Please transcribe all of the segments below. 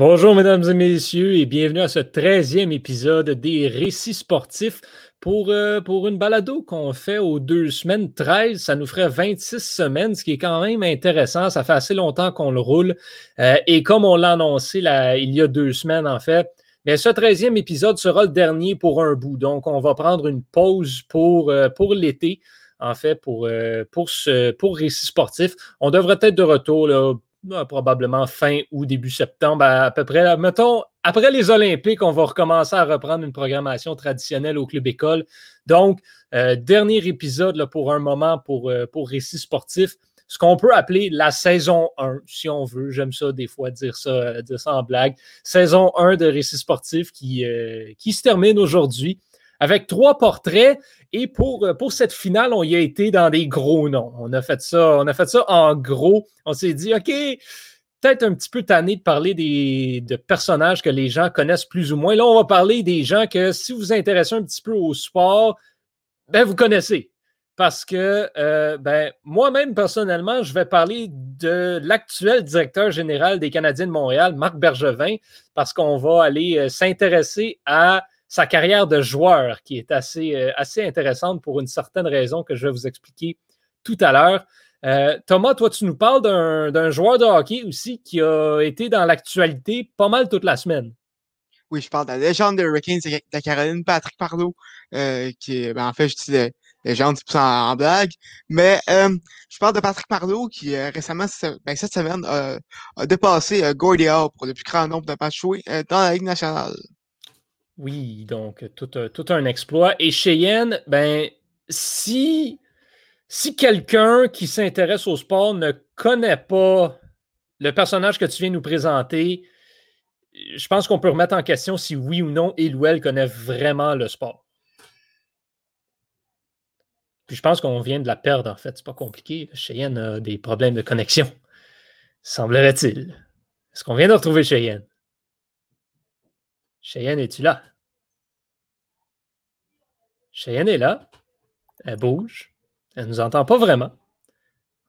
Bonjour, mesdames et messieurs, et bienvenue à ce 13e épisode des Récits sportifs pour, euh, pour une balado qu'on fait aux deux semaines 13. Ça nous ferait 26 semaines, ce qui est quand même intéressant. Ça fait assez longtemps qu'on le roule. Euh, et comme on l'a annoncé il y a deux semaines, en fait, mais ce 13e épisode sera le dernier pour un bout. Donc, on va prendre une pause pour, euh, l'été, en fait, pour, pour, ce, pour Récits sportifs. On devrait être de retour là, probablement fin ou début septembre, à, peu près. Mettons, après les Olympiques, on va recommencer à reprendre une programmation traditionnelle au club école. Donc, euh, dernier épisode là, pour un moment pour, euh, pour récit sportif. Ce qu'on peut appeler la saison 1, si on veut. J'aime ça des fois dire ça, euh, dire ça en blague. Saison 1 de récit sportif qui, qui se termine aujourd'hui avec trois portraits. Et pour, euh, pour cette finale, on y a été dans des gros noms. On a fait ça, on a fait ça en gros. On s'est dit, OK, peut-être un petit peu tanné de parler des, de personnages que les gens connaissent plus ou moins. Là, on va parler des gens que si vous intéressez un petit peu au sport, ben, vous connaissez. Parce que euh, ben, moi-même, personnellement, je vais parler de l'actuel directeur général des Canadiens de Montréal, Marc Bergevin, parce qu'on va aller euh, s'intéresser à sa carrière de joueur qui est assez, euh, assez intéressante pour une certaine raison que je vais vous expliquer tout à l'heure. Euh, Thomas, toi, tu nous parles d'un joueur de hockey aussi qui a été dans l'actualité pas mal toute la semaine. Oui, je parle de la légende de Hurricanes de la Caroline, Patrick Pardo, euh, qui est, ben, en fait, je dis légende, c'est en, en, blague, mais je parle de Patrick Pardo qui récemment, ben, cette semaine, a dépassé Gordy Hall pour le plus grand nombre de matchs joués dans la Ligue nationale. Oui, donc tout, un exploit. Et Cheyenne, ben, si, si quelqu'un qui s'intéresse au sport ne connaît pas le personnage que tu viens nous présenter, je pense qu'on peut remettre en question si oui ou non il ou elle connaît vraiment le sport. Puis je pense qu'on vient de la perdre, en fait. C'est pas compliqué. Cheyenne a des problèmes de connexion. Semblerait-il. Est-ce qu'on vient de retrouver Cheyenne? Cheyenne, es-tu là? Cheyenne est là. Elle bouge. Elle ne nous entend pas vraiment.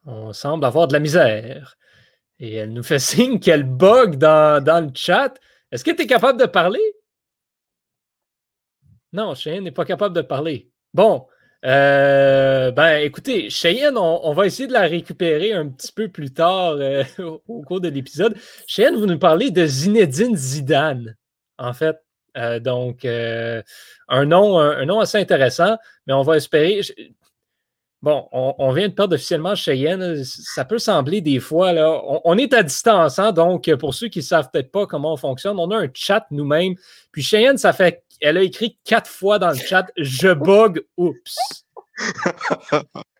On semble avoir de la misère. Et elle nous fait signe qu'elle bug dans, dans, le chat. Est-ce que tu capable de parler? Non, Cheyenne n'est pas capable de parler. Bon, euh, ben écoutez, Cheyenne, on, va essayer de la récupérer un petit peu plus tard euh, au, cours de l'épisode. Cheyenne, vous nous parlez de Zinedine Zidane, en fait. Euh, donc, euh, un, nom, un, nom assez intéressant, mais on va espérer. Bon, on, vient de perdre officiellement Cheyenne. Ça peut sembler des fois, là, on, est à distance, hein, donc pour ceux qui ne savent peut-être pas comment on fonctionne, on a un chat nous-mêmes. Puis Cheyenne, ça fait, elle a écrit quatre fois dans le chat Je bug, oups.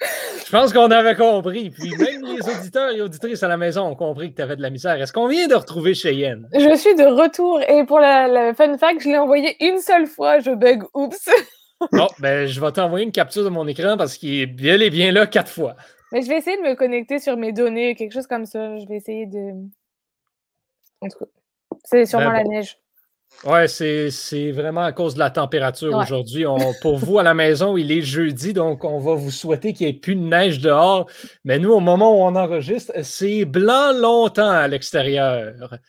Je pense qu'on avait compris. Puis même les auditeurs et auditrices à la maison ont compris que tu avais de la misère. Est-ce qu'on vient de retrouver Cheyenne? Je suis de retour et pour la, fun fact, je l'ai envoyé une seule fois. Je bug. Oups. bon, ben, je vais t'envoyer une capture de mon écran parce qu'il est bien et bien là quatre fois. Mais je vais essayer de me connecter sur mes données, quelque chose comme ça. Je vais essayer de. En tout cas, c'est sûrement ben la neige. Ouais, c'est vraiment à cause de la température aujourd'hui. Pour vous, à la maison, il est jeudi, donc on va vous souhaiter qu'il n'y ait plus de neige dehors. Mais nous, au moment où on enregistre, c'est blanc longtemps à l'extérieur.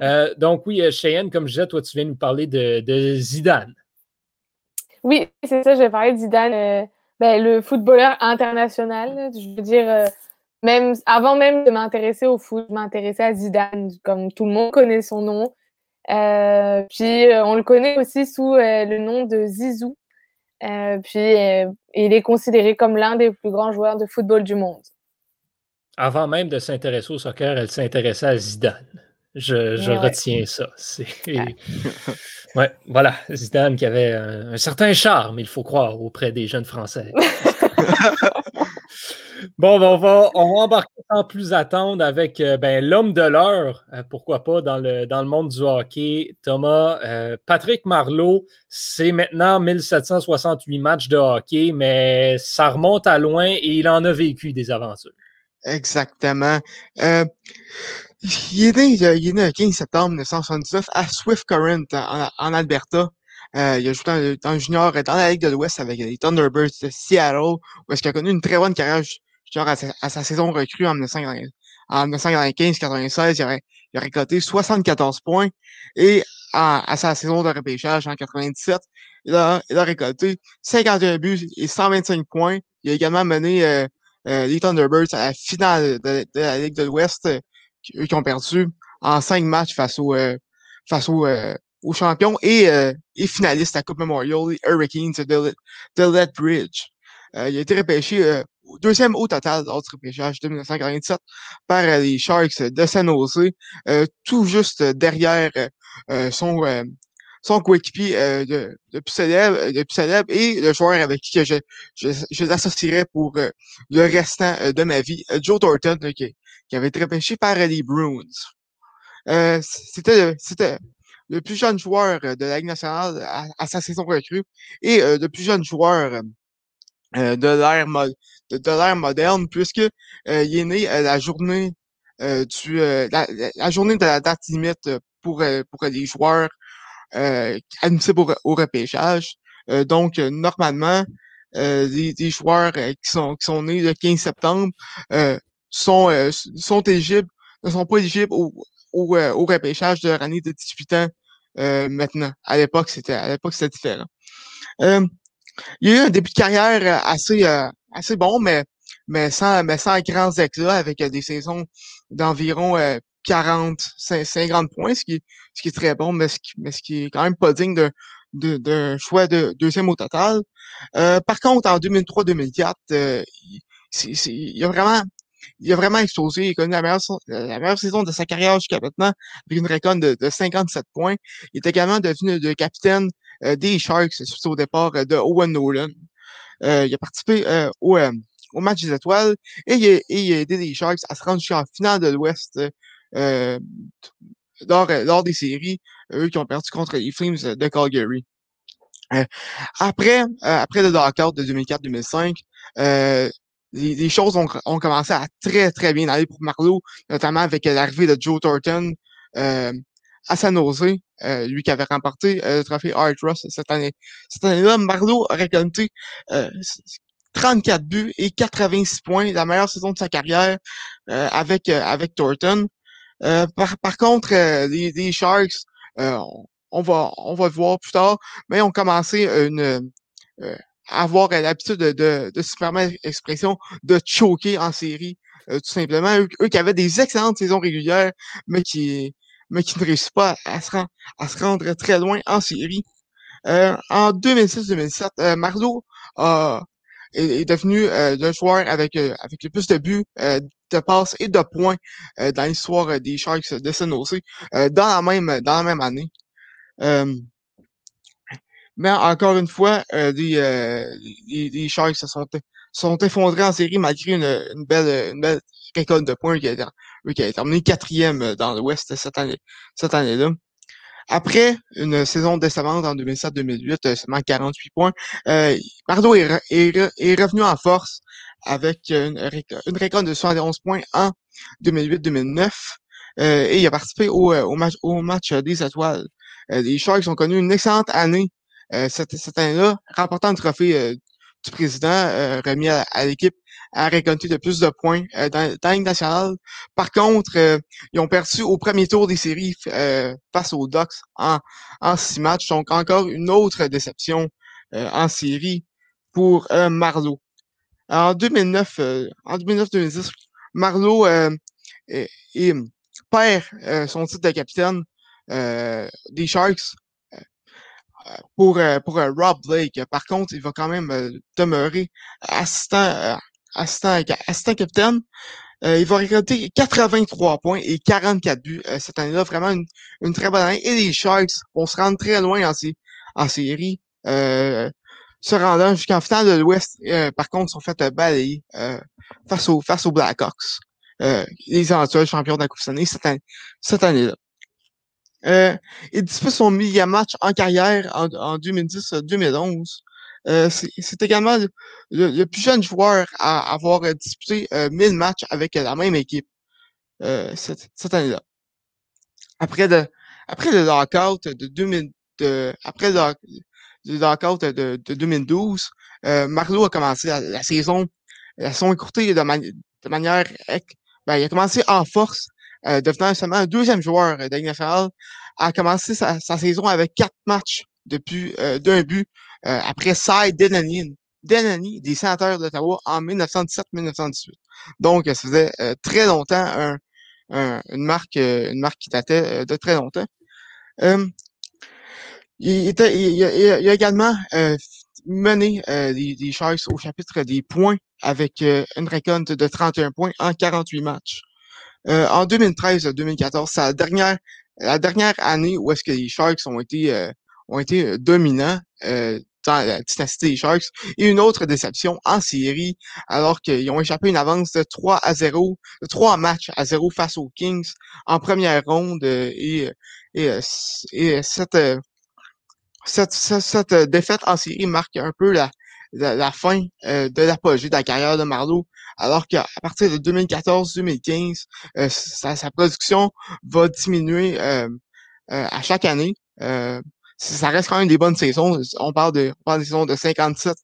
Euh, donc oui, euh, Cheyenne, comme je disais, toi, tu viens nous parler de, Zidane. Oui, c'est ça, je vais parler de Zidane, euh, ben, le footballeur international. Je veux dire, même avant même de m'intéresser au foot, je m'intéressais à Zidane, comme tout le monde connaît son nom. Euh, puis euh, on le connaît aussi sous euh, le nom de Zizou. puis il est considéré comme l'un des plus grands joueurs de football du monde. Avant même de s'intéresser au soccer, elle s'intéressait à Zidane. Je, retiens ça. ouais, voilà, Zidane qui avait un, un, certain charme, il faut croire, auprès des jeunes Français. Bon, ben, on, va, on va embarquer sans plus attendre avec euh, ben, l'homme de l'heure, euh, pourquoi pas, dans le, dans le monde du hockey. Thomas, euh, Patrick Marleau, c'est maintenant 1768 matchs de hockey, mais ça remonte à loin et il en a vécu des aventures. Exactement. il, est né, il est né le 15 septembre 1979 à Swift Current, en, Alberta. il a joué dans, dans, le junior dans la Ligue de l'Ouest avec les Thunderbirds de Seattle, où est-ce qu'il a connu une très bonne carrière genre à sa, saison recrue en 1995-96, il aurait, il aurait coté 74 points. Et à sa saison de repêchage en 97, il a, il a récolté 51 buts et 125 points. Il a également mené euh, euh, les Thunderbirds à la finale de, la Ligue de l'Ouest, euh, qui ont perdu en cinq matchs face au face au, aux champions et, et finalistes à Coupe Memorial, les Hurricanes de, de Lethbridge. il a été repêché deuxième au total lors du de 1947 par les Sharks de San Jose, tout juste derrière son son coéquipier euh, de, de, plus célèbre, de plus célèbre et le joueur avec qui je, je, je l'associerais pour euh, le restant euh, de ma vie, Joe Thornton, qui, qui, avait été repêché par les Bruins. c'était, c'était le plus jeune joueur de la Ligue nationale à, sa saison recrue et le plus jeune joueur de l'ère de, l'ère moderne puisque il est né la journée du la, la, journée de la date limite pour pour les joueurs euh, admissibles au, au repêchage. Euh, donc, euh, normalement, euh, les, joueurs qui sont qui sont nés le 15 septembre sont sont éligibles, ne sont pas éligibles au, au, au repêchage de leur année de 18 ans maintenant. À l'époque, c'était à l'époque c'était différent. Il y a eu un début de carrière assez assez bon, mais mais sans mais sans grands éclats avec des saisons d'environ 40, 50 points, ce qui, ce qui est très bon, mais ce qui, mais ce qui est quand même pas digne d'un de, de, choix de deuxième au total. Euh, par contre, en 2003-2004, euh, il, a vraiment il a vraiment explosé. Il a connu la meilleure, la meilleure saison de sa carrière jusqu'à maintenant, avec une récolte de, de, 57 points. Il est également devenu le capitaine euh, des Sharks suite au départ de Owen Nolan. il a participé au, au match des étoiles et il, a, il a aidé les Sharks à se rendre jusqu'en finale de l'Ouest euh, lors, euh, lors des séries, eux qui ont perdu contre les Flames de Calgary. Euh, après, après le lockout de 2004-2005, les, choses ont, ont, commencé à très, très bien aller pour Marlowe, notamment avec l'arrivée de Joe Thornton euh, à San Jose, euh, lui qui avait remporté le trophée Art Ross cette année. Cette année-là, Marlowe a récolté 34 buts et 86 points, la meilleure saison de sa carrière avec, avec Thornton. Euh, par, par contre, euh, les, les, Sharks, euh, on va on va le voir plus tard, mais ont commencé une à avoir l'habitude de, de, de, se permettre l'expression de choquer en série, tout simplement. Eux, qui avaient des excellentes saisons régulières, mais qui mais qui ne réussissent pas à se, rendre, très loin en série. en 2006-2007, Marlowe a est, devenu euh, le joueur avec, euh, avec le plus de buts, euh, de passes et de points dans l'histoire des Sharks de San Jose dans la même dans la même année. mais encore une fois, les, les, Sharks se sont, sont effondrés en série malgré une, une belle une belle récolte de points qui a, qui a terminé quatrième dans l'Ouest cette année cette année-là. Après une saison décevante en 2007-2008, euh, seulement 48 points, euh, Mardo est, revenu en force avec une, une récolte de 71 points en 2008-2009 euh, et il a participé au, euh, au, match, au match des étoiles. les Sharks ont connu une excellente année cette, cette année-là, remportant le trophée du président remis à l'équipe à récolter de plus de points euh, dans, la nationale. Par contre, euh, ils ont perdu au premier tour des séries euh, face aux Ducks en, en six matchs. Donc encore une autre déception en série pour Marlowe. En 2009, en 2009-2010, Marlowe perd son titre de capitaine des Sharks pour, pour Rob Blake. Par contre, il va quand même demeurer assistant assistant, assistant capitaine. Euh, il va récolter 83 points et 44 buts euh, cette année-là. Vraiment une, une, très bonne année. Et les Sharks vont se rendre très loin en, en série. Euh, se rendant jusqu'en finale de l'Ouest, euh, par contre, sont fait balayer face, aux, face aux Blackhawks. les actuels champions de la cette, année, cette année-là. Euh, il dispute son millième match en carrière en, en 2010-2011. Euh, c'est également le, plus jeune joueur à avoir disputé 1000 euh, matchs avec la même équipe euh, cette, cette année-là. Après le, après le lockout de 2000, de, après le, le de, de 2012, euh, Marlowe a commencé la, saison elles sont écourtées de, manière. Ben, il a commencé en force, devenant seulement un deuxième joueur de NFL. A commencé sa, saison avec quatre matchs depuis d'un but après Cy Denanin. Denani des sénateurs d'Ottawa en 1917-1918. Donc, ça faisait très longtemps une marque, une marque qui datait de très longtemps. il, était, il, a, également mené les, Sharks au chapitre des points avec une récolte de 31 points en 48 matchs. en 2013-2014, c'est la dernière, la dernière année où est-ce que les Sharks ont été, ont été dominants la dynastie Sharks. Et une autre déception en série, alors qu'ils ont échappé une avance de 3 à 0, de 3 matchs à 0 face aux Kings en première ronde. Euh, et, et, euh, et cette, euh, cette, cette, défaite en série marque un peu la, la, fin de l'apogée de la carrière de Marlowe, alors qu'à partir de 2014-2015, sa, sa, production va diminuer à chaque année ça reste quand même des bonnes saisons. On parle de, on parle des saisons de 57,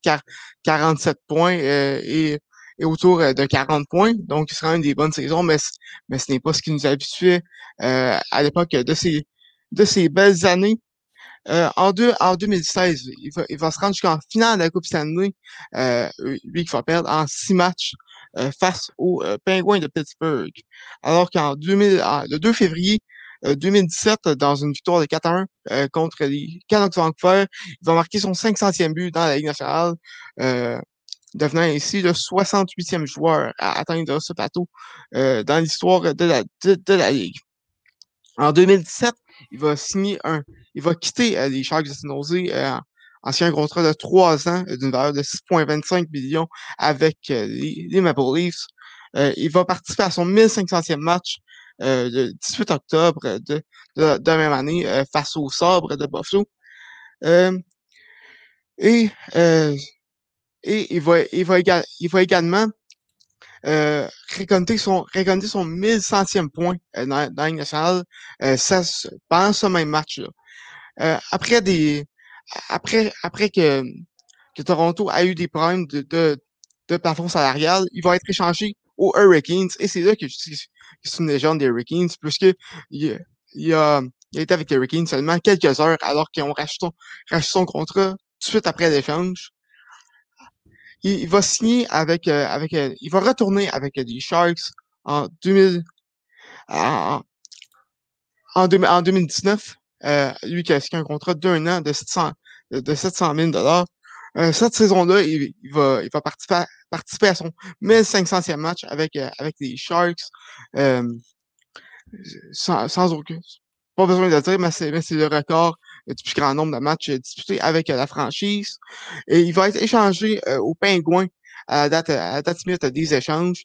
47 points euh, et, et, autour euh, de 40 points. Donc, c'est quand même des bonnes saisons, mais, mais ce n'est pas ce qui nous habituait euh, à l'époque de ces, de ces belles années. Euh, en, deux, en 2016, il va, il va se rendre jusqu'en finale de la Coupe Stanley, euh, lui qui va perdre en six matchs face aux Penguins de Pittsburgh. Alors qu'en 2000, le 2 février, 2017, euh, dans une victoire de 4-1 euh, contre les Canucks Vancouver. Il va marquer son 500e but dans la Ligue nationale, euh, devenant ainsi le 68e joueur à atteindre ce plateau dans l'histoire de la, de, la Ligue. En 2017, il va signer un, il va quitter les Sharks de San Jose, ancien contrat de 3 ans d'une valeur de 6,25 millions avec les, les, Maple Leafs. il va participer à son 1500e match euh, le 18 octobre de, de, même année euh, face au sabre de Buffalo. Euh, et, et il va, il va, il va également euh, récolter son, récolter son 1100e point dans, dans la nationale euh, ça, pendant ce même match-là. Euh, après des, après, après que, que Toronto a eu des problèmes de, de, de plafond salarial, il va être échangé aux Hurricanes et c'est là que c'est une légende des Hurricanes, puisque il, il, a, il été avec les Hurricanes seulement quelques heures alors qu'ils ont racheté, son contrat tout de suite après l'échange. Il, il, va signer avec, euh, avec euh, il va retourner avec les Sharks en 2000, en, en, 2019. Euh, lui qui a signé un contrat d'un an de 700, de 700 000 dollars. Euh, cette saison-là, il, va, il va participer, participer à son 1500e match avec, euh, avec les Sharks. Euh, sans, sans aucun. Pas besoin de le dire, mais c'est, le record du plus grand nombre de matchs disputés avec la franchise. Et il va être échangé aux Pingouins à la date, à la date limite des échanges.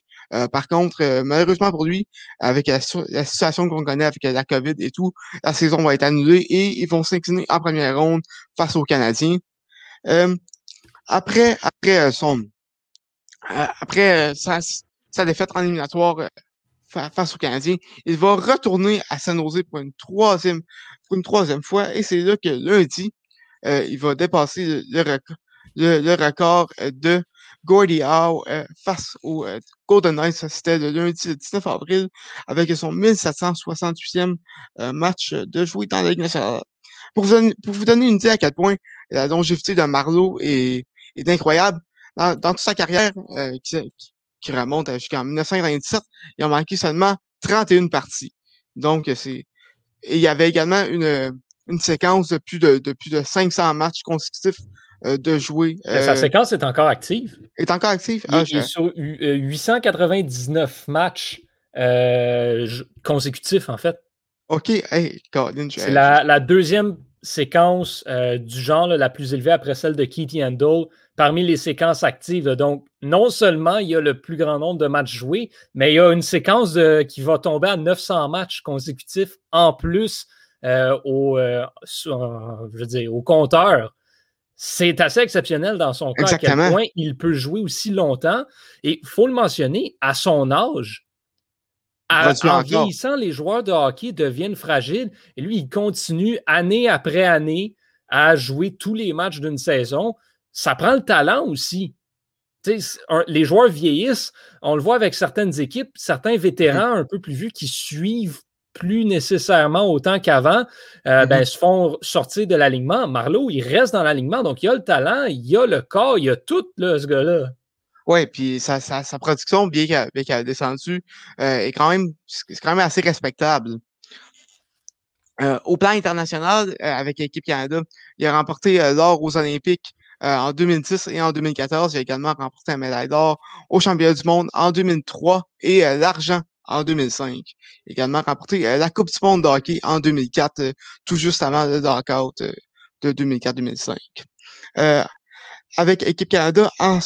par contre, malheureusement pour lui, avec la, situation qu'on connaît avec la COVID et tout, la saison va être annulée et ils vont s'incliner en première ronde face aux Canadiens. Après, après son, euh, après euh, sa, défaite en éliminatoire euh, face aux Canadiens, il va retourner à San Jose pour une troisième, pour une troisième fois. Et c'est là que lundi, il va dépasser le, le, record de Gordie Howe face au Golden Knights. C'était le lundi le 19 avril avec son 1768e match de jouer dans la Ligue nationale. Pour vous, pour vous donner une idée à quel point la longévité de Marlowe est, est incroyable, dans, toute sa carrière, euh, qui, qui, remonte jusqu'en 1997, il a manqué seulement 31 parties. Donc, c'est. Et il y avait également une, une séquence de plus de, de plus de 500 matchs consécutifs euh, de jouer. sa euh, séquence est encore active. Est encore active? Il, ah, est sur 899 matchs consécutifs, en fait. OK. Hey, c'est la, la, deuxième séquence du genre la plus élevée après celle de Keith Handel parmi les séquences actives. Donc, non seulement il y a le plus grand nombre de matchs joués, mais il y a une séquence qui va tomber à 900 matchs consécutifs en plus euh, au, euh, je veux dire, au compteur. C'est assez exceptionnel dans son cas à quel point il peut jouer aussi longtemps. Et il faut le mentionner, à son âge, en vieillissant, les joueurs de hockey deviennent fragiles. Et lui, il continue année après année à jouer tous les matchs d'une saison ça prend le talent aussi. les joueurs vieillissent. On le voit avec certaines équipes, certains vétérans un peu plus vieux qui suivent plus nécessairement autant qu'avant, euh, ben, se font sortir de l'alignement. Marlowe, il reste dans l'alignement, donc il a le talent, il a le corps, il a tout, là, ce gars-là. Oui, puis sa, sa, production, bien qu'elle a descendu, euh, est quand même, c'est quand même assez respectable. Euh, au plan international, avec l'équipe Canada, il a remporté l'or aux Olympiques en 2006 et en 2014. Il a également remporté la médaille d'or aux championnats du monde en 2003 et l'argent en 2005. Également remporté la Coupe du monde de hockey en 2004, tout juste avant le lockout de 2004-2005. avec Équipe Canada, en,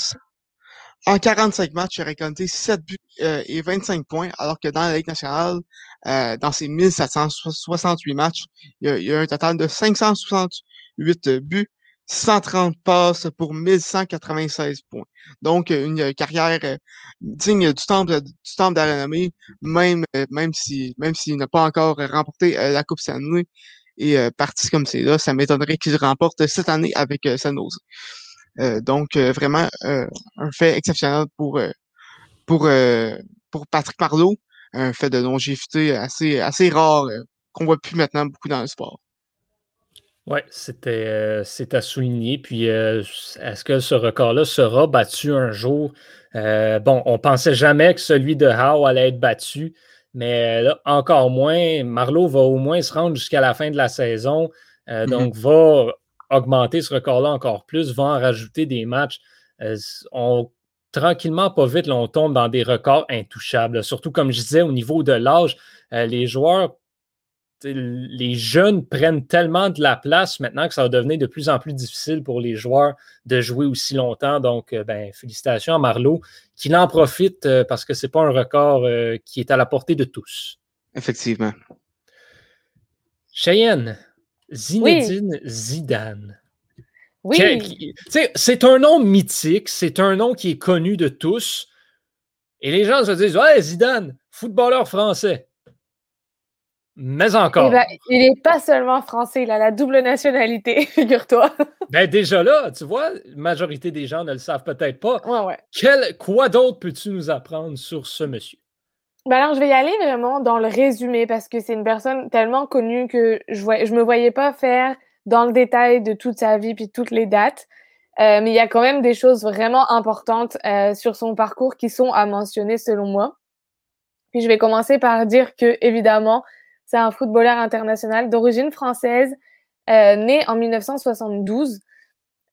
en 45 matchs, il a récolté 7 buts et 25 points, alors que dans la Ligue nationale, dans ses 1768 matchs, il y, a, un total de 568 buts, 130 passes pour 1196 points. Donc, une carrière digne du temple, du temple de la renommée, même, même si, même s'il n'a pas encore remporté la Coupe Stanley. Et parti comme c'est là, ça m'étonnerait qu'il remporte cette année avec San donc, vraiment, un fait exceptionnel pour, pour, pour Patrick Marleau, un fait de longévité assez, assez rare qu'on voit plus maintenant beaucoup dans le sport. Oui, c'était c'est à souligner. Puis, est-ce que ce record-là sera battu un jour? bon, on pensait jamais que celui de Howe allait être battu, mais là, encore moins. Marlowe va au moins se rendre jusqu'à la fin de la saison. Mmh donc, va augmenter ce record-là encore plus, va en rajouter des matchs. Euh, on, tranquillement, pas vite, on tombe dans des records intouchables. Surtout, comme je disais, au niveau de l'âge, euh, les joueurs, les jeunes prennent tellement de la place maintenant que ça va devenir de plus en plus difficile pour les joueurs de jouer aussi longtemps. Donc, euh, ben, félicitations à Marlowe, qui en profite parce que ce n'est pas un record qui est à la portée de tous. Effectivement. Cheyenne, Zinedine Zidane. Oui. C'est un nom mythique, c'est un nom qui est connu de tous. Et les gens se disent Ouais, Zidane, footballeur français. Mais encore. Eh ben, il n'est pas seulement français, il a la double nationalité, figure-toi. ben déjà là, tu vois, la majorité des gens ne le savent peut-être pas. Ouais, ouais. Quel, quoi d'autre peux-tu nous apprendre sur ce monsieur? Ben alors, je vais y aller vraiment dans le résumé parce que c'est une personne tellement connue que je ne je me voyais pas faire dans le détail de toute sa vie puis toutes les dates. Euh, mais il y a quand même des choses vraiment importantes euh, sur son parcours qui sont à mentionner selon moi. Puis je vais commencer par dire que, évidemment, c'est un footballeur international d'origine française, euh, né en 1972,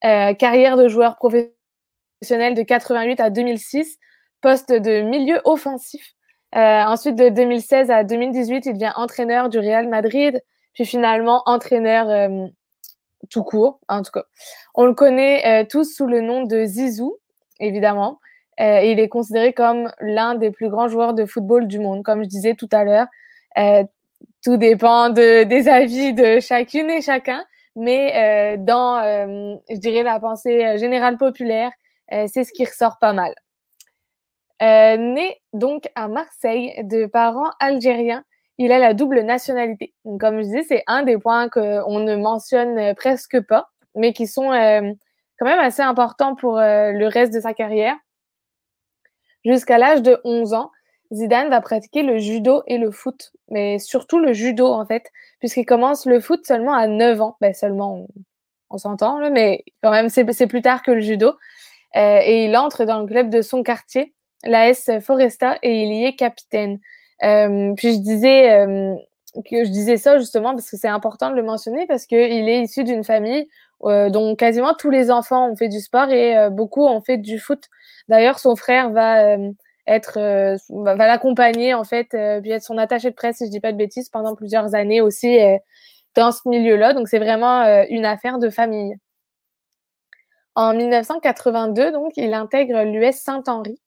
carrière de joueur professionnel de 88 à 2006, poste de milieu offensif euh, ensuite, de 2016 à 2018, il devient entraîneur du Real Madrid, puis finalement entraîneur euh, tout court, en tout cas. On le connaît euh, tous sous le nom de Zizou, évidemment. et il est considéré comme l'un des plus grands joueurs de football du monde, comme je disais tout à l'heure. tout dépend de, des avis de chacune et chacun, mais dans, je dirais, la pensée générale populaire, c'est ce qui ressort pas mal. Euh, né donc à Marseille de parents algériens, il a la double nationalité. comme je dis, c'est un des points qu'on ne mentionne euh, presque pas, mais qui sont euh, quand même assez importants pour le reste de sa carrière. Jusqu'à l'âge de 11 ans, Zidane va pratiquer le judo et le foot, mais surtout le judo en fait, puisqu'il commence le foot seulement à 9 ans. Ben, seulement, on, s'entend, mais quand même, c'est plus tard que le judo. et il entre dans le club de son quartier, l'AS Foresta et il y est capitaine. Euh, puis je disais euh, que je disais ça justement parce que c'est important de le mentionner parce qu'il est issu d'une famille euh, dont quasiment tous les enfants ont fait du sport et beaucoup ont fait du foot. D'ailleurs, son frère va être va l'accompagner en fait puis être son attaché de presse si je dis pas de bêtises pendant plusieurs années aussi dans ce milieu-là. Donc c'est vraiment une affaire de famille. En 1982, donc, il intègre l'US Saint-Henri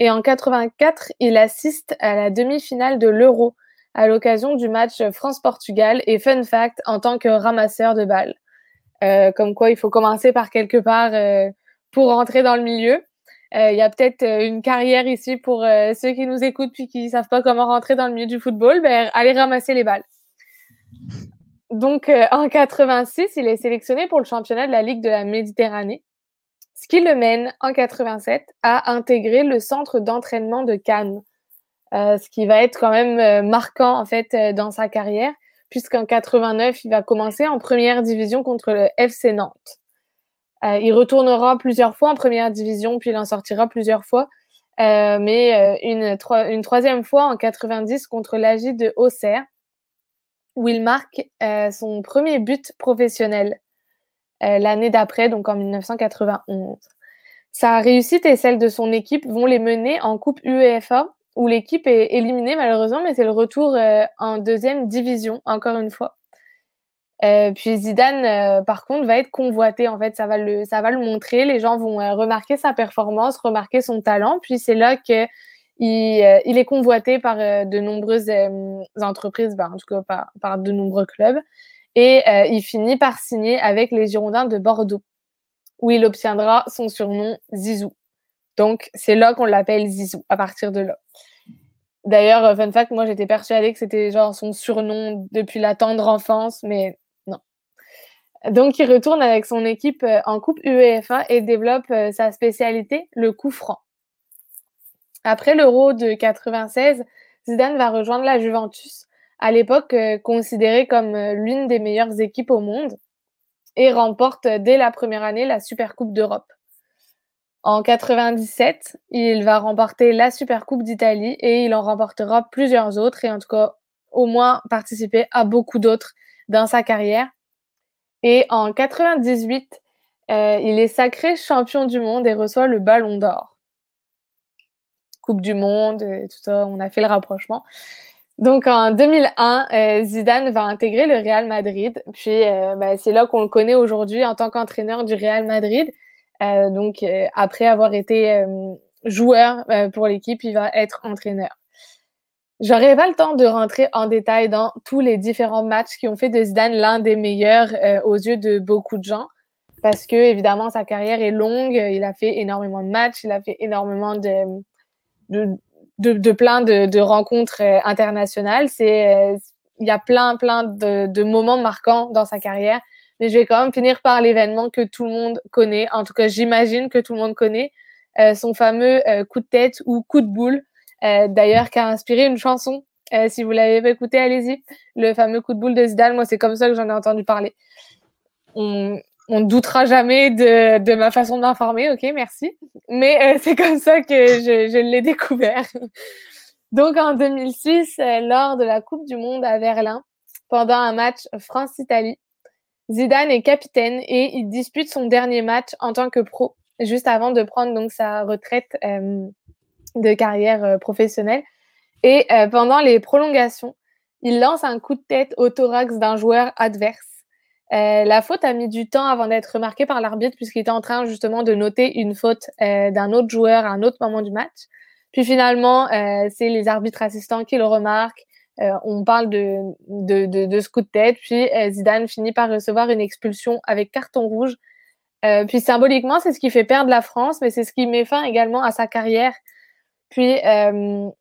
et en 84, il assiste à la demi-finale de l'Euro à l'occasion du match France-Portugal et fun fact en tant que ramasseur de balles. Euh, comme quoi, il faut commencer par quelque part euh, pour rentrer dans le milieu. Euh, il y a peut-être une carrière ici pour ceux qui nous écoutent puis qui ne savent pas comment rentrer dans le milieu du football. Ben, allez ramasser les balles. Donc, en 86, il est sélectionné pour le championnat de la Ligue de la Méditerranée ce qui le mène en 87 à intégrer le centre d'entraînement de Cannes, ce qui va être quand même marquant en fait dans sa carrière, puisqu'en 89, il va commencer en première division contre le FC Nantes. il retournera plusieurs fois en première division, puis il en sortira plusieurs fois. mais une, troisième fois en 90 contre l'AG de Auxerre, où il marque son premier but professionnel. Euh, l'année d'après, donc en 1991. Sa réussite et celle de son équipe vont les mener en Coupe UEFA, où l'équipe est éliminée malheureusement, mais c'est le retour euh, en deuxième division, encore une fois. Euh, puis Zidane, par contre, va être convoité. En fait, ça va le, ça va le montrer. Les gens vont remarquer sa performance, remarquer son talent. Puis c'est là que il, est convoité par de nombreuses entreprises, ben, en tout cas par, par, de nombreux clubs. Et euh, il finit par signer avec les Girondins de Bordeaux, où il obtiendra son surnom Zizou. Donc, c'est là qu'on l'appelle Zizou, à partir de là. D'ailleurs, euh, fun fact, moi j'étais persuadée que c'était genre son surnom depuis la tendre enfance, mais non. Donc, il retourne avec son équipe euh, en Coupe UEFA et développe sa spécialité, le coup franc. Après l'Euro de 96, Zidane va rejoindre la Juventus à l'époque euh, considérée comme euh, l'une des meilleures équipes au monde, et remporte euh, dès la première année la Supercoupe d'Europe. En 97, il va remporter la Supercoupe d'Italie et il en remportera plusieurs autres et en tout cas au moins participer à beaucoup d'autres dans sa carrière. Et en 98, il est sacré champion du monde et reçoit le Ballon d'Or. Coupe du Monde, et tout ça, on a fait le rapprochement. Donc en 2001, euh, Zidane va intégrer le Real Madrid. Puis euh, ben, c'est là qu'on le connaît aujourd'hui en tant qu'entraîneur du Real Madrid. Euh, donc après avoir été joueur pour l'équipe, il va être entraîneur. J'aurais pas le temps de rentrer en détail dans tous les différents matchs qui ont fait de Zidane l'un des meilleurs aux yeux de beaucoup de gens. Parce que évidemment sa carrière est longue, il a fait énormément de matchs, il a fait énormément de, de de, plein de, rencontres euh, internationales. C'est, euh, il y a plein, plein de, moments marquants dans sa carrière. Mais je vais quand même finir par l'événement que tout le monde connaît. En tout cas, j'imagine que tout le monde connaît euh, son fameux coup de tête ou coup de boule. D'ailleurs, qui a inspiré une chanson. si vous l'avez pas écouté, allez-y. Le fameux coup de boule de Zidane. Moi, c'est comme ça que j'en ai entendu parler. On ne doutera jamais de, ma façon d'informer, ok, merci. Mais euh, c'est comme ça que je, l'ai découvert. Donc en 2006, euh, lors de la Coupe du Monde à Berlin, pendant un match France-Italie, Zidane est capitaine et il dispute son dernier match en tant que pro, juste avant de prendre donc sa retraite euh, de carrière professionnelle. Et pendant les prolongations, il lance un coup de tête au thorax d'un joueur adverse euh, la faute a mis du temps avant d'être remarquée par l'arbitre puisqu'il était en train justement de noter une faute euh, d'un autre joueur à un autre moment du match. Puis finalement, euh, c'est les arbitres assistants qui le remarquent. on parle de, de, de, de, ce coup de tête. Puis Zidane finit par recevoir une expulsion avec carton rouge. puis symboliquement, c'est ce qui fait perdre la France, mais c'est ce qui met fin également à sa carrière. Puis il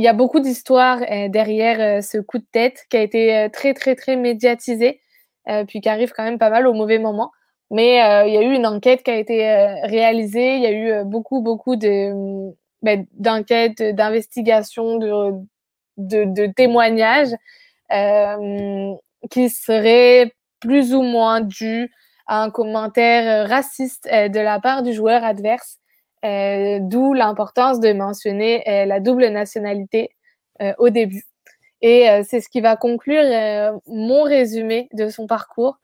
y a beaucoup d'histoires derrière ce coup de tête qui a été très, très, très médiatisé. Euh, puis qui arrive quand même pas mal au mauvais moment. Mais euh, il y a eu une enquête qui a été euh, réalisée, il y a eu beaucoup, beaucoup de, ben, d'enquêtes, d'investigations, de, de, de, témoignages qui seraient plus ou moins dus à un commentaire raciste de la part du joueur adverse, d'où l'importance de mentionner la double nationalité au début. Et euh, c'est ce qui va conclure euh, mon résumé de son parcours,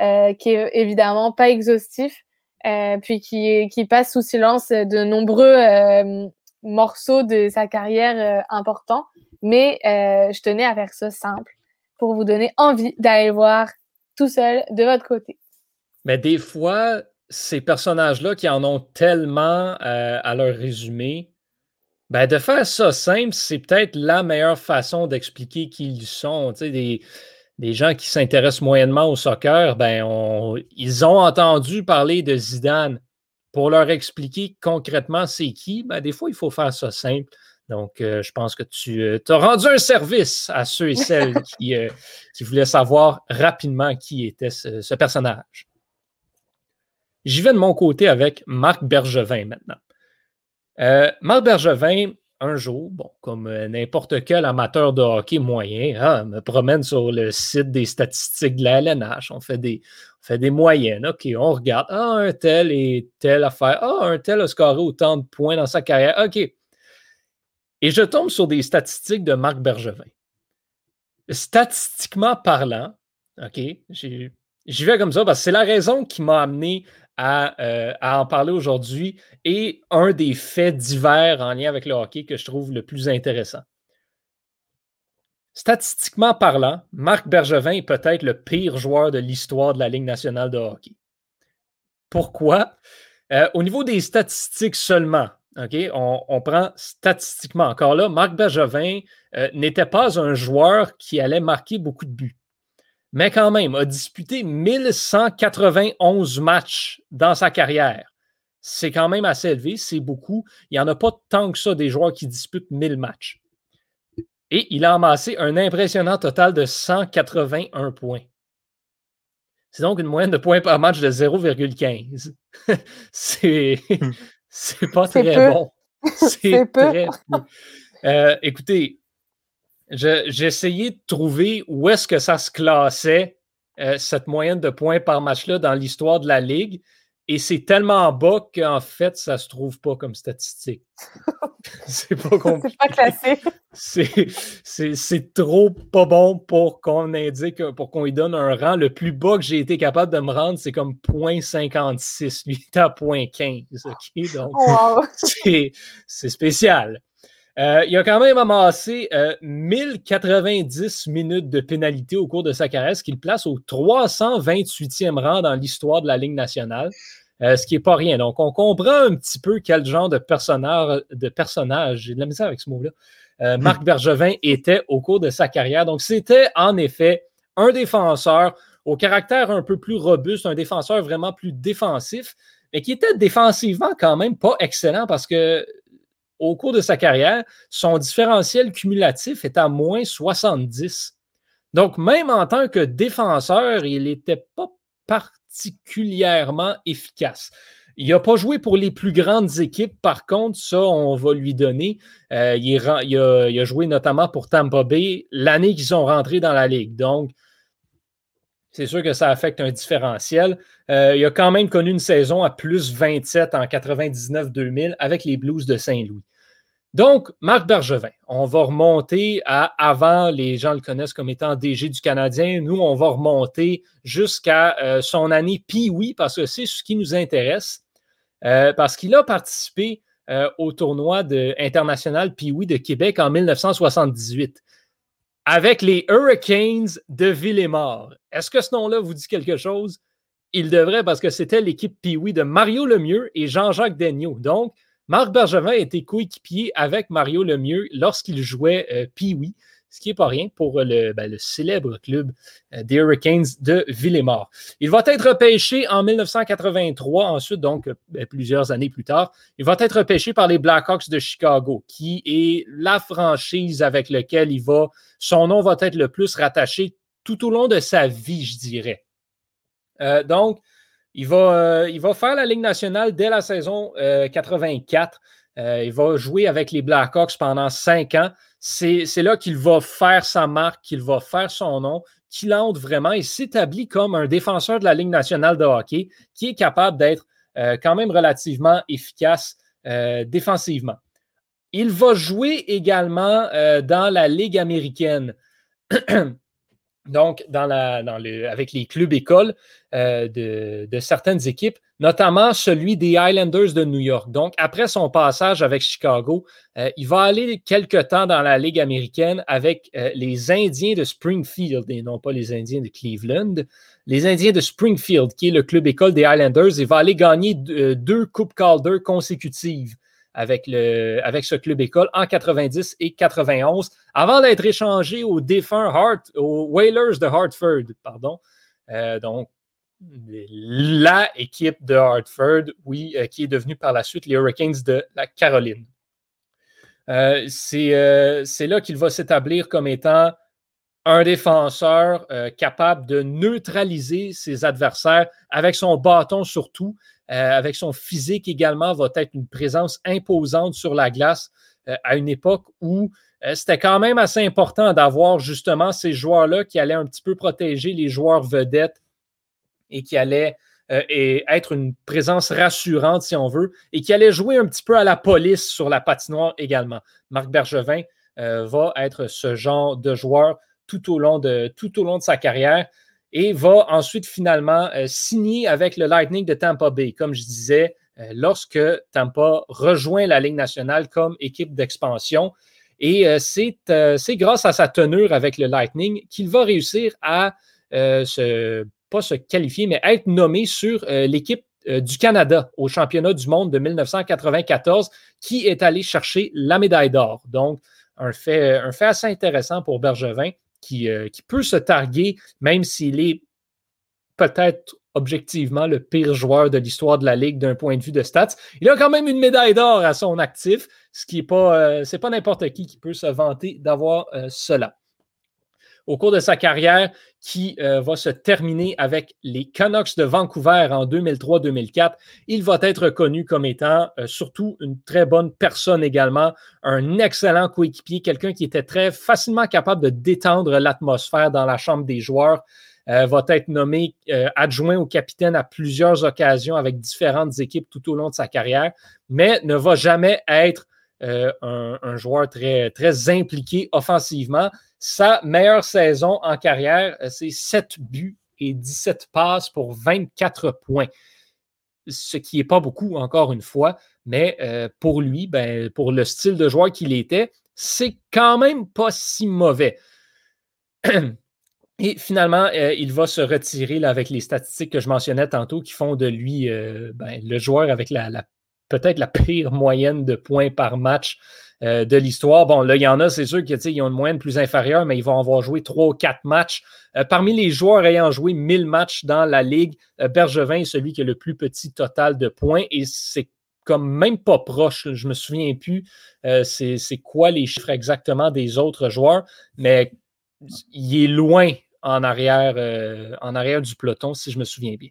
euh, qui est évidemment pas exhaustif, puis qui, passe sous silence de nombreux morceaux de sa carrière importants. Mais je tenais à faire ça simple pour vous donner envie d'aller voir tout seul de votre côté. Mais des fois, ces personnages-là qui en ont tellement à leur résumé, ben, de faire ça simple, c'est peut-être la meilleure façon d'expliquer qui ils sont. Tu sais, des, gens qui s'intéressent moyennement au soccer, ben, ils ont entendu parler de Zidane. Pour leur expliquer concrètement c'est qui, ben, des fois, il faut faire ça simple. Donc, euh, je pense que tu euh, as rendu un service à ceux et celles qui, euh, qui voulaient savoir rapidement qui était ce personnage. J'y vais de mon côté avec Marc Bergevin maintenant. Euh, Marc Bergevin, un jour, bon, comme euh, n'importe quel amateur de hockey moyen, hein, me promène sur le site des statistiques de la LNH. On fait des, on fait des moyennes. OK, on regarde. Ah, un tel et telle affaire. Ah, un tel a scoré autant de points dans sa carrière. OK. Et je tombe sur des statistiques de Marc Bergevin. Statistiquement parlant, OK, j'y vais comme ça parce que c'est la raison qui m'a amené euh, à, en parler aujourd'hui et un des faits divers en lien avec le hockey que je trouve le plus intéressant. Statistiquement parlant, Marc Bergevin est peut-être le pire joueur de l'histoire de la Ligue nationale de hockey. Pourquoi? Euh, au niveau des statistiques seulement, on, prend statistiquement. Encore là, Marc Bergevin euh, n'était pas un joueur qui allait marquer beaucoup de buts mais quand même, a disputé 1191 matchs dans sa carrière. C'est quand même assez élevé, c'est beaucoup. Il n'y en a pas tant que ça des joueurs qui disputent 1000 matchs. Et il a amassé un impressionnant total de 181 points. C'est donc une moyenne de points par match de 0,15. c'est, c'est pas très bon. C'est, très peu. Euh, écoutez, j'ai essayé de trouver où est-ce que ça se classait, euh, cette moyenne de points par match-là, dans l'histoire de la Ligue. Et c'est tellement bas qu'en fait, ça ne se trouve pas comme statistique. c'est pas compliqué. c'est pas classé. C'est trop pas bon pour qu'on indique, pour qu'on lui donne un rang. Le plus bas que j'ai été capable de me rendre, c'est comme 0.56. Lui, il est à 0.15. Donc, c'est spécial. Euh, il a quand même amassé 1090 euh, minutes de pénalité au cours de sa carrière, ce qui le place au 328e rang dans l'histoire de la Ligue nationale, euh, ce qui n'est pas rien. Donc, on comprend un petit peu quel genre de personnage, de personnage j'ai de la misère avec ce mot-là, Marc hmm. Bergevin était au cours de sa carrière. Donc, c'était en effet un défenseur au caractère un peu plus robuste, un défenseur vraiment plus défensif, mais qui était défensivement quand même pas excellent parce que au cours de sa carrière, son différentiel cumulatif est à moins 70. Donc, même en tant que défenseur, il n'était pas particulièrement efficace. Il n'a pas joué pour les plus grandes équipes, par contre, ça, on va lui donner. Euh, il, a, joué notamment pour Tampa Bay l'année qu'ils sont rentrés dans la Ligue. Donc, c'est sûr que ça affecte un différentiel. Euh, il a quand même connu une saison à plus 27 en 99-2000 avec les Blues de Saint-Louis. Donc, Marc Bergevin, on va remonter à avant, les gens le connaissent comme étant DG du Canadien. Nous, on va remonter jusqu'à euh, son année Pee-Wee parce que c'est ce qui nous intéresse. Euh, parce qu'il a participé au tournoi international Pee-Wee de Québec en 1978 avec les Hurricanes de Villemort. Est-ce que ce nom-là vous dit quelque chose? Il devrait parce que c'était l'équipe Pee-Wee de Mario Lemieux et Jean-Jacques Daigneault. Donc, Marc Bergevin été coéquipier avec Mario Lemieux lorsqu'il jouait euh, Pee-Wee, ce qui n'est pas rien pour le, ben, célèbre club euh, des Hurricanes de Villemort. Il va être repêché en 1983, ensuite, donc ben, plusieurs années plus tard. Il va être repêché par les Blackhawks de Chicago, qui est la franchise avec laquelle il va, son nom va être le plus rattaché tout au long de sa vie, je dirais. Euh, donc, il va, euh, il va faire la Ligue nationale dès la saison 84. Euh, euh, il va jouer avec les Blackhawks pendant cinq ans. C'est là qu'il va faire sa marque, qu'il va faire son nom, qu'il entre vraiment et s'établit comme un défenseur de la Ligue nationale de hockey qui est capable d'être quand même relativement efficace défensivement. Il va jouer également dans la Ligue américaine. donc dans la, dans le, avec les clubs écoles euh, de, certaines équipes, notamment celui des Highlanders de New York. Donc, après son passage avec Chicago, euh, il va aller quelque temps dans la Ligue américaine avec euh, les Indiens de Springfield et non pas les Indiens de Cleveland. Les Indiens de Springfield, qui est le club école des Highlanders, il va aller gagner deux Coupes Calder consécutives avec, ce club école en 90 et 91, avant d'être échangé au défunt Hart, aux Whalers de Hartford. Pardon. Euh, donc, la équipe de Hartford, oui, euh, qui est devenue par la suite les Hurricanes de la Caroline. Euh, c'est là qu'il va s'établir comme étant un défenseur capable de neutraliser ses adversaires avec son bâton surtout, avec son physique également, va être une présence imposante sur la glace à une époque où c'était quand même assez important d'avoir justement ces joueurs-là qui allaient un petit peu protéger les joueurs vedettes et qui allaient être une présence rassurante, si on veut, et qui allait jouer un petit peu à la police sur la patinoire également. Marc Bergevin va être ce genre de joueur tout au long de, tout au long de sa carrière et va ensuite finalement euh, signer avec le Lightning de Tampa Bay. Comme je disais, euh, lorsque Tampa rejoint la Ligue nationale comme équipe d'expansion. Et euh, c'est grâce à sa tenure avec le Lightning qu'il va réussir à se, pas se qualifier, mais être nommé sur l'équipe du Canada au championnat du monde de 1994 qui est allé chercher la médaille d'or. Donc, un fait, un fait assez intéressant pour Bergevin. Euh, qui, peut se targuer, même s'il est peut-être objectivement le pire joueur de l'histoire de la Ligue d'un point de vue de stats. Il a quand même une médaille d'or à son actif, ce qui n'est pas, euh, pas n'importe qui qui peut se vanter d'avoir euh, cela au cours de sa carrière qui euh, va se terminer avec les Canucks de Vancouver en 2003-2004. Il va être connu comme étant euh, surtout une très bonne personne également, un excellent coéquipier, quelqu'un qui était très facilement capable de détendre l'atmosphère dans la chambre des joueurs. Euh, va être nommé adjoint au capitaine à plusieurs occasions avec différentes équipes tout au long de sa carrière, mais ne va jamais être un, joueur très impliqué offensivement. Sa meilleure saison en carrière, euh, c'est 7 buts et 17 passes pour 24 points. Ce qui n'est pas beaucoup, encore une fois, mais euh, pour lui, ben, pour le style de joueur qu'il était, c'est quand même pas si mauvais. Et finalement, euh, il va se retirer avec les statistiques que je mentionnais tantôt qui font de lui ben, le joueur avec la, peut-être la pire moyenne de points par match euh, de l'histoire. Bon, là, il y en a, c'est sûr qu'ils ont une moyenne plus inférieure, mais ils vont avoir joué trois ou quatre matchs. Euh, parmi les joueurs ayant joué 1000 matchs dans la Ligue, euh, Bergevin est celui qui a le plus petit total de points et c'est comme même pas proche. Je me souviens plus c'est quoi les chiffres exactement des autres joueurs, mais il est loin en arrière, en arrière du peloton, si je me souviens bien.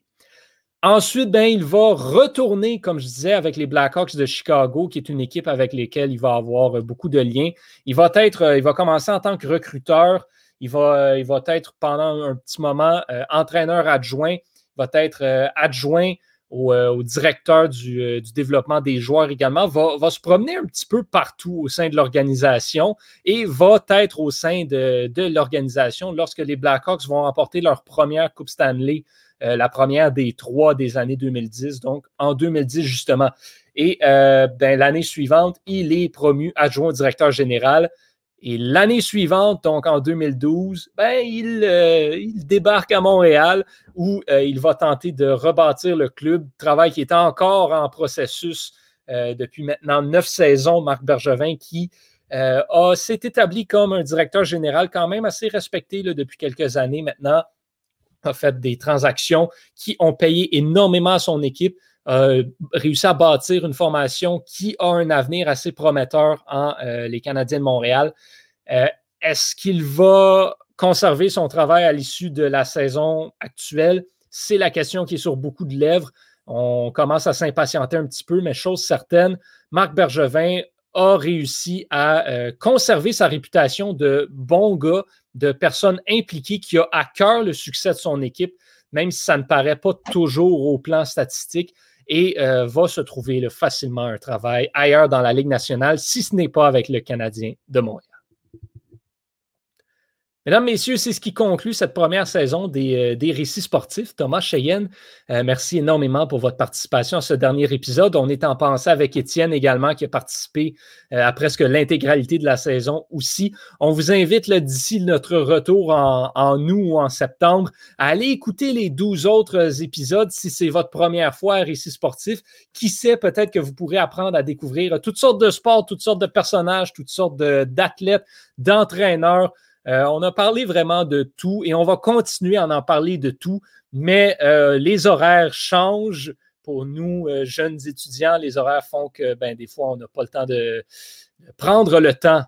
Ensuite, ben, il va retourner, comme je disais, avec les Blackhawks de Chicago, qui est une équipe avec laquelle il va avoir euh, beaucoup de liens. Il va être, euh, il va commencer en tant que recruteur. Il va, euh, il va être pendant un petit moment entraîneur adjoint. Il va être adjoint au, directeur du, développement des joueurs également. Va, va se promener un petit peu partout au sein de l'organisation et va être au sein de, de l'organisation lorsque les Blackhawks vont remporter leur première Coupe Stanley euh, la première des trois des années 2010, donc en 2010 justement. Et euh, ben, l'année suivante, il est promu adjoint directeur général. Et l'année suivante, donc en 2012, ben, euh, il, débarque à Montréal où il va tenter de rebâtir le club, travail qui est encore en processus depuis maintenant neuf saisons. Marc Bergevin qui s'est établi comme un directeur général quand même assez respecté depuis quelques années maintenant a fait des transactions qui ont payé énormément à son équipe, a réussi à bâtir une formation qui a un avenir assez prometteur en euh, les Canadiens de Montréal. Euh, est-ce qu'il va conserver son travail à l'issue de la saison actuelle? C'est la question qui est sur beaucoup de lèvres. On commence à s'impatienter un petit peu, mais chose certaine, Marc Bergevin a réussi à euh, conserver sa réputation de bon gars, de personne impliquée qui a à cœur le succès de son équipe, même si ça ne paraît pas toujours au plan statistique, et euh, va se trouver facilement un travail ailleurs dans la Ligue nationale, si ce n'est pas avec le Canadien de Montréal. Mesdames, Messieurs, c'est ce qui conclut cette première saison des, euh, récits sportifs. Thomas Cheyenne, euh, merci énormément pour votre participation à ce dernier épisode. On est en pensée avec Étienne également qui a participé euh, à presque l'intégralité de la saison aussi. On vous invite d'ici notre retour en, en, août ou en septembre à aller écouter les 12 autres épisodes si c'est votre première fois à Récits sportifs. Qui sait, peut-être que vous pourrez apprendre à découvrir toutes sortes de sports, toutes sortes de personnages, toutes sortes d'athlètes, d'entraîneurs. Euh, on a parlé vraiment de tout et on va continuer à en parler de tout, mais euh, les horaires changent. Pour nous, euh, jeunes étudiants, les horaires font que ben, des fois, on n'a pas le temps de, prendre le temps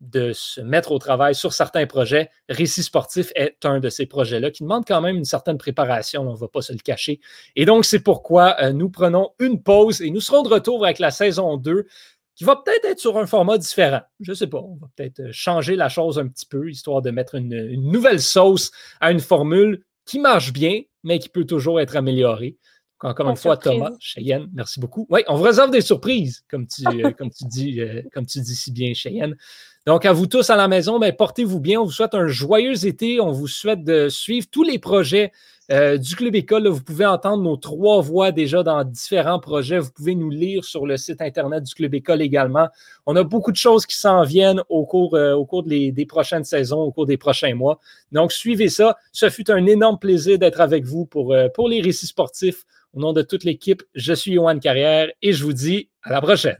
de se mettre au travail sur certains projets. Récit sportif est un de ces projets-là qui demande quand même une certaine préparation, on ne va pas se le cacher. Et donc, c'est pourquoi nous prenons une pause et nous serons de retour avec la saison 2 qui va peut-être être sur un format différent. Je ne sais pas, on va peut-être euh, changer la chose un petit peu, histoire de mettre une, nouvelle sauce à une formule qui marche bien, mais qui peut toujours être améliorée. Encore une fois, Thomas, Cheyenne, merci beaucoup. Oui, on vous réserve des surprises, comme tu, euh, comme tu, dis, comme tu dis si bien, Cheyenne. Donc, à vous tous à la maison, ben, portez-vous bien. On vous souhaite un joyeux été. On vous souhaite de suivre tous les projets euh, du Club École. vous pouvez entendre nos trois voix déjà dans différents projets. Vous pouvez nous lire sur le site Internet du Club École également. On a beaucoup de choses qui s'en viennent au cours, euh, au cours des, prochaines saisons, au cours des prochains mois. Donc, suivez ça. Ce fut un énorme plaisir d'être avec vous pour, euh, pour les récits sportifs. Au nom de toute l'équipe, je suis Johan Carrière et je vous dis à la prochaine.